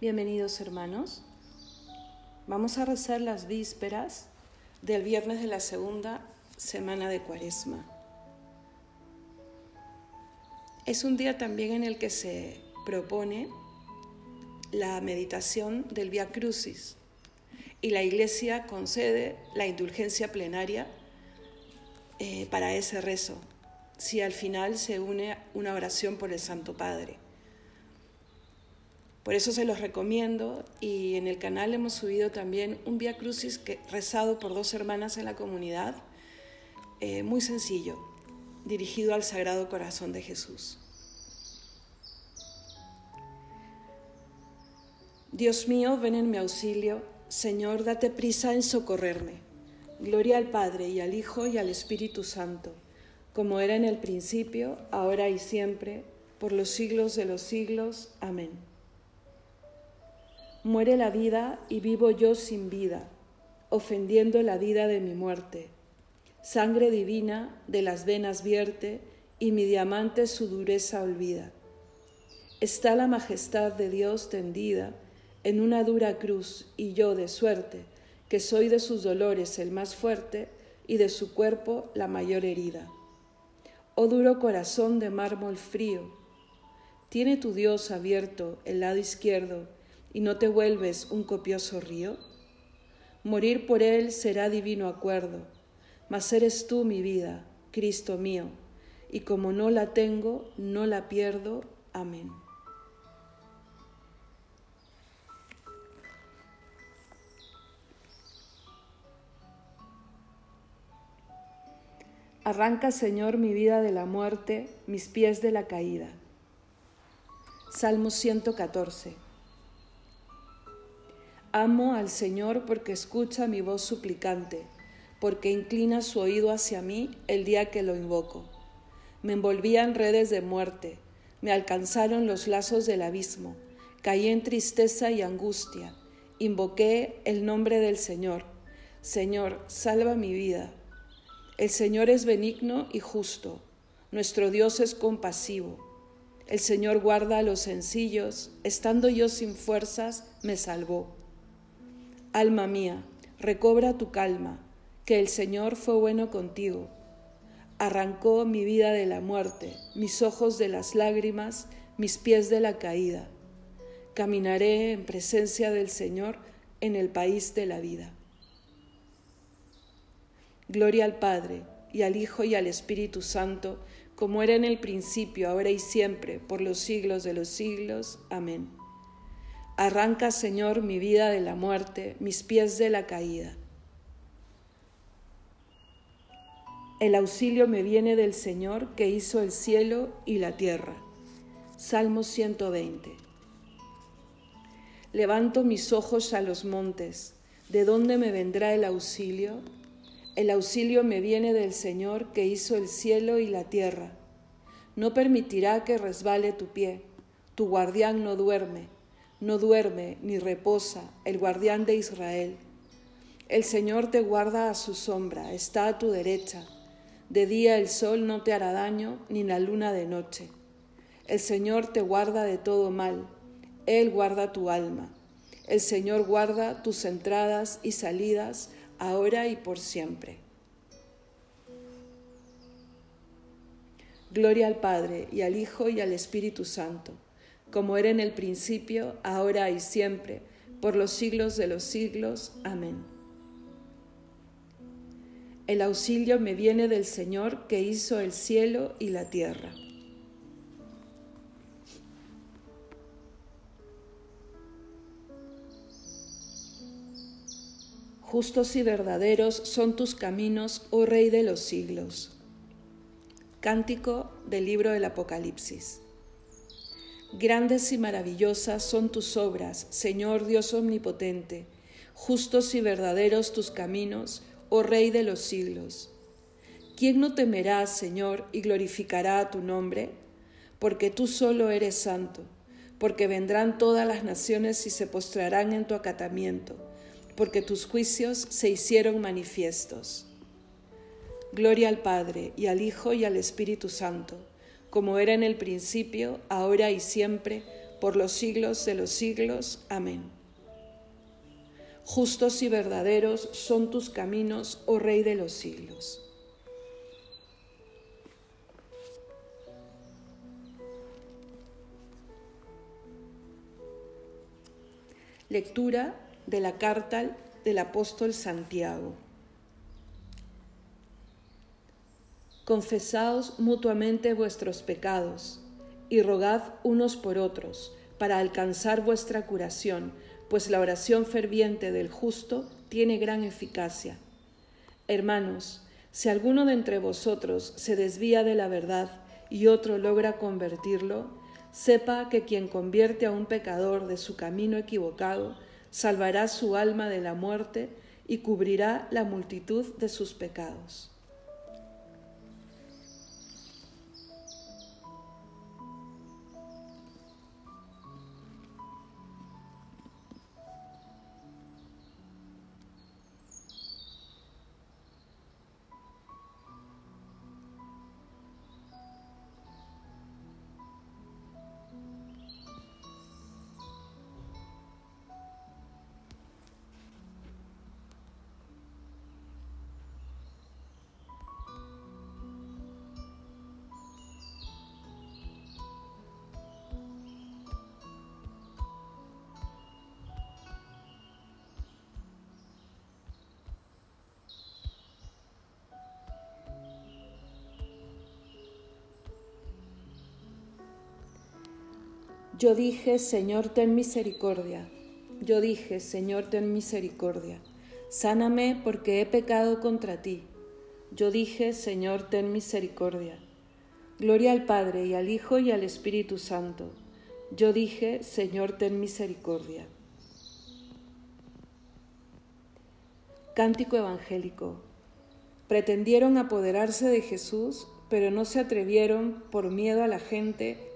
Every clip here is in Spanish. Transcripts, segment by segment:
Bienvenidos hermanos. Vamos a rezar las vísperas del viernes de la segunda semana de Cuaresma. Es un día también en el que se propone la meditación del Via Crucis y la Iglesia concede la indulgencia plenaria eh, para ese rezo, si al final se une una oración por el Santo Padre. Por eso se los recomiendo y en el canal hemos subido también un Via Crucis rezado por dos hermanas en la comunidad, eh, muy sencillo, dirigido al Sagrado Corazón de Jesús. Dios mío, ven en mi auxilio, Señor, date prisa en socorrerme. Gloria al Padre y al Hijo y al Espíritu Santo, como era en el principio, ahora y siempre, por los siglos de los siglos. Amén. Muere la vida y vivo yo sin vida, ofendiendo la vida de mi muerte. Sangre divina de las venas vierte y mi diamante su dureza olvida. Está la majestad de Dios tendida en una dura cruz y yo de suerte, que soy de sus dolores el más fuerte y de su cuerpo la mayor herida. Oh duro corazón de mármol frío, ¿tiene tu Dios abierto el lado izquierdo y no te vuelves un copioso río? Morir por él será divino acuerdo, mas eres tú mi vida, Cristo mío, y como no la tengo, no la pierdo. Amén. Arranca, Señor, mi vida de la muerte, mis pies de la caída. Salmo 114. Amo al Señor porque escucha mi voz suplicante, porque inclina su oído hacia mí el día que lo invoco. Me envolvían redes de muerte, me alcanzaron los lazos del abismo, caí en tristeza y angustia, invoqué el nombre del Señor. Señor, salva mi vida. El Señor es benigno y justo, nuestro Dios es compasivo. El Señor guarda a los sencillos, estando yo sin fuerzas, me salvó. Alma mía, recobra tu calma, que el Señor fue bueno contigo. Arrancó mi vida de la muerte, mis ojos de las lágrimas, mis pies de la caída. Caminaré en presencia del Señor en el país de la vida. Gloria al Padre, y al Hijo, y al Espíritu Santo, como era en el principio, ahora y siempre, por los siglos de los siglos. Amén. Arranca, Señor, mi vida de la muerte, mis pies de la caída. El auxilio me viene del Señor que hizo el cielo y la tierra. Salmo 120. Levanto mis ojos a los montes. ¿De dónde me vendrá el auxilio? El auxilio me viene del Señor que hizo el cielo y la tierra. No permitirá que resbale tu pie. Tu guardián no duerme no duerme ni reposa el guardián de Israel. El Señor te guarda a su sombra, está a tu derecha. De día el sol no te hará daño, ni la luna de noche. El Señor te guarda de todo mal, Él guarda tu alma. El Señor guarda tus entradas y salidas, ahora y por siempre. Gloria al Padre, y al Hijo, y al Espíritu Santo como era en el principio, ahora y siempre, por los siglos de los siglos. Amén. El auxilio me viene del Señor que hizo el cielo y la tierra. Justos y verdaderos son tus caminos, oh Rey de los siglos. Cántico del libro del Apocalipsis. Grandes y maravillosas son tus obras, Señor Dios omnipotente, justos y verdaderos tus caminos, oh Rey de los siglos. ¿Quién no temerá, Señor, y glorificará tu nombre? Porque tú solo eres santo, porque vendrán todas las naciones y se postrarán en tu acatamiento, porque tus juicios se hicieron manifiestos. Gloria al Padre, y al Hijo, y al Espíritu Santo como era en el principio, ahora y siempre, por los siglos de los siglos. Amén. Justos y verdaderos son tus caminos, oh Rey de los siglos. Lectura de la carta del apóstol Santiago. Confesaos mutuamente vuestros pecados y rogad unos por otros para alcanzar vuestra curación, pues la oración ferviente del justo tiene gran eficacia. Hermanos, si alguno de entre vosotros se desvía de la verdad y otro logra convertirlo, sepa que quien convierte a un pecador de su camino equivocado, salvará su alma de la muerte y cubrirá la multitud de sus pecados. Yo dije, Señor, ten misericordia. Yo dije, Señor, ten misericordia. Sáname porque he pecado contra ti. Yo dije, Señor, ten misericordia. Gloria al Padre y al Hijo y al Espíritu Santo. Yo dije, Señor, ten misericordia. Cántico Evangélico. Pretendieron apoderarse de Jesús, pero no se atrevieron por miedo a la gente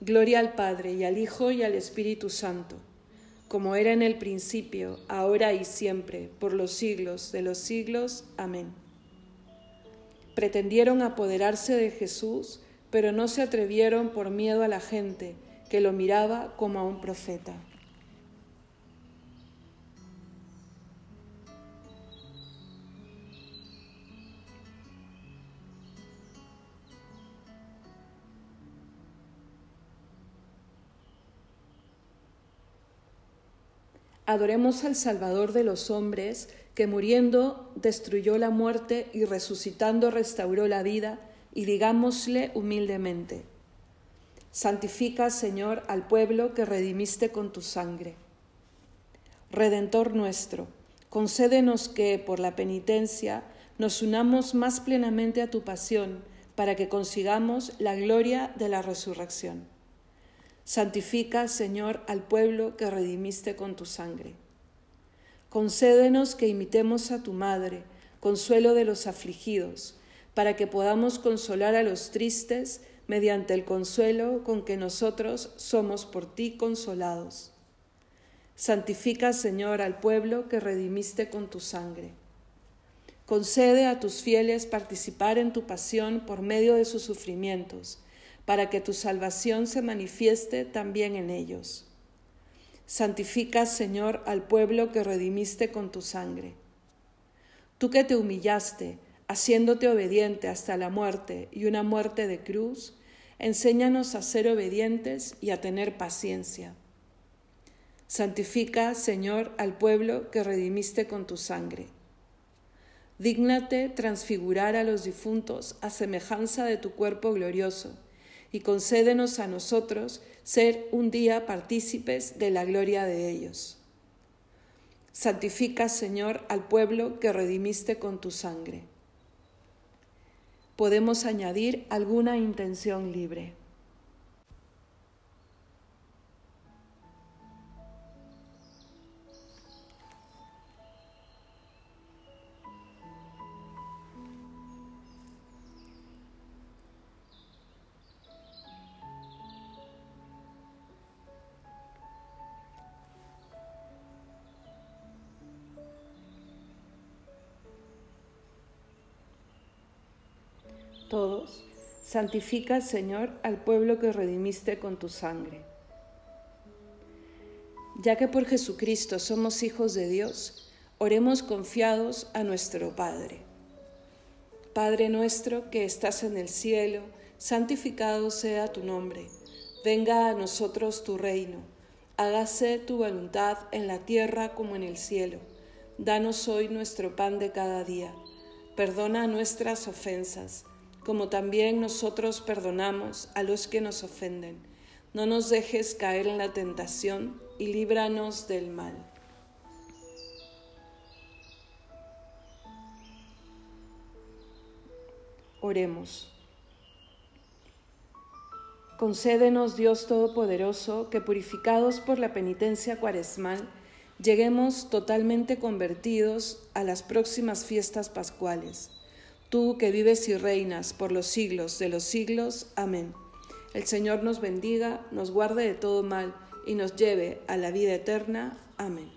Gloria al Padre y al Hijo y al Espíritu Santo, como era en el principio, ahora y siempre, por los siglos de los siglos. Amén. Pretendieron apoderarse de Jesús, pero no se atrevieron por miedo a la gente, que lo miraba como a un profeta. Adoremos al Salvador de los hombres, que muriendo destruyó la muerte y resucitando restauró la vida, y digámosle humildemente, Santifica, Señor, al pueblo que redimiste con tu sangre. Redentor nuestro, concédenos que, por la penitencia, nos unamos más plenamente a tu pasión, para que consigamos la gloria de la resurrección. Santifica, Señor, al pueblo que redimiste con tu sangre. Concédenos que imitemos a tu Madre, consuelo de los afligidos, para que podamos consolar a los tristes mediante el consuelo con que nosotros somos por ti consolados. Santifica, Señor, al pueblo que redimiste con tu sangre. Concede a tus fieles participar en tu pasión por medio de sus sufrimientos para que tu salvación se manifieste también en ellos. Santifica, Señor, al pueblo que redimiste con tu sangre. Tú que te humillaste, haciéndote obediente hasta la muerte y una muerte de cruz, enséñanos a ser obedientes y a tener paciencia. Santifica, Señor, al pueblo que redimiste con tu sangre. Dígnate transfigurar a los difuntos a semejanza de tu cuerpo glorioso, y concédenos a nosotros ser un día partícipes de la gloria de ellos. Santifica, Señor, al pueblo que redimiste con tu sangre. Podemos añadir alguna intención libre. Todos, santifica, Señor, al pueblo que redimiste con tu sangre. Ya que por Jesucristo somos hijos de Dios, oremos confiados a nuestro Padre. Padre nuestro que estás en el cielo, santificado sea tu nombre. Venga a nosotros tu reino. Hágase tu voluntad en la tierra como en el cielo. Danos hoy nuestro pan de cada día. Perdona nuestras ofensas como también nosotros perdonamos a los que nos ofenden. No nos dejes caer en la tentación y líbranos del mal. Oremos. Concédenos, Dios Todopoderoso, que purificados por la penitencia cuaresmal, lleguemos totalmente convertidos a las próximas fiestas pascuales tú que vives y reinas por los siglos de los siglos. Amén. El Señor nos bendiga, nos guarde de todo mal y nos lleve a la vida eterna. Amén.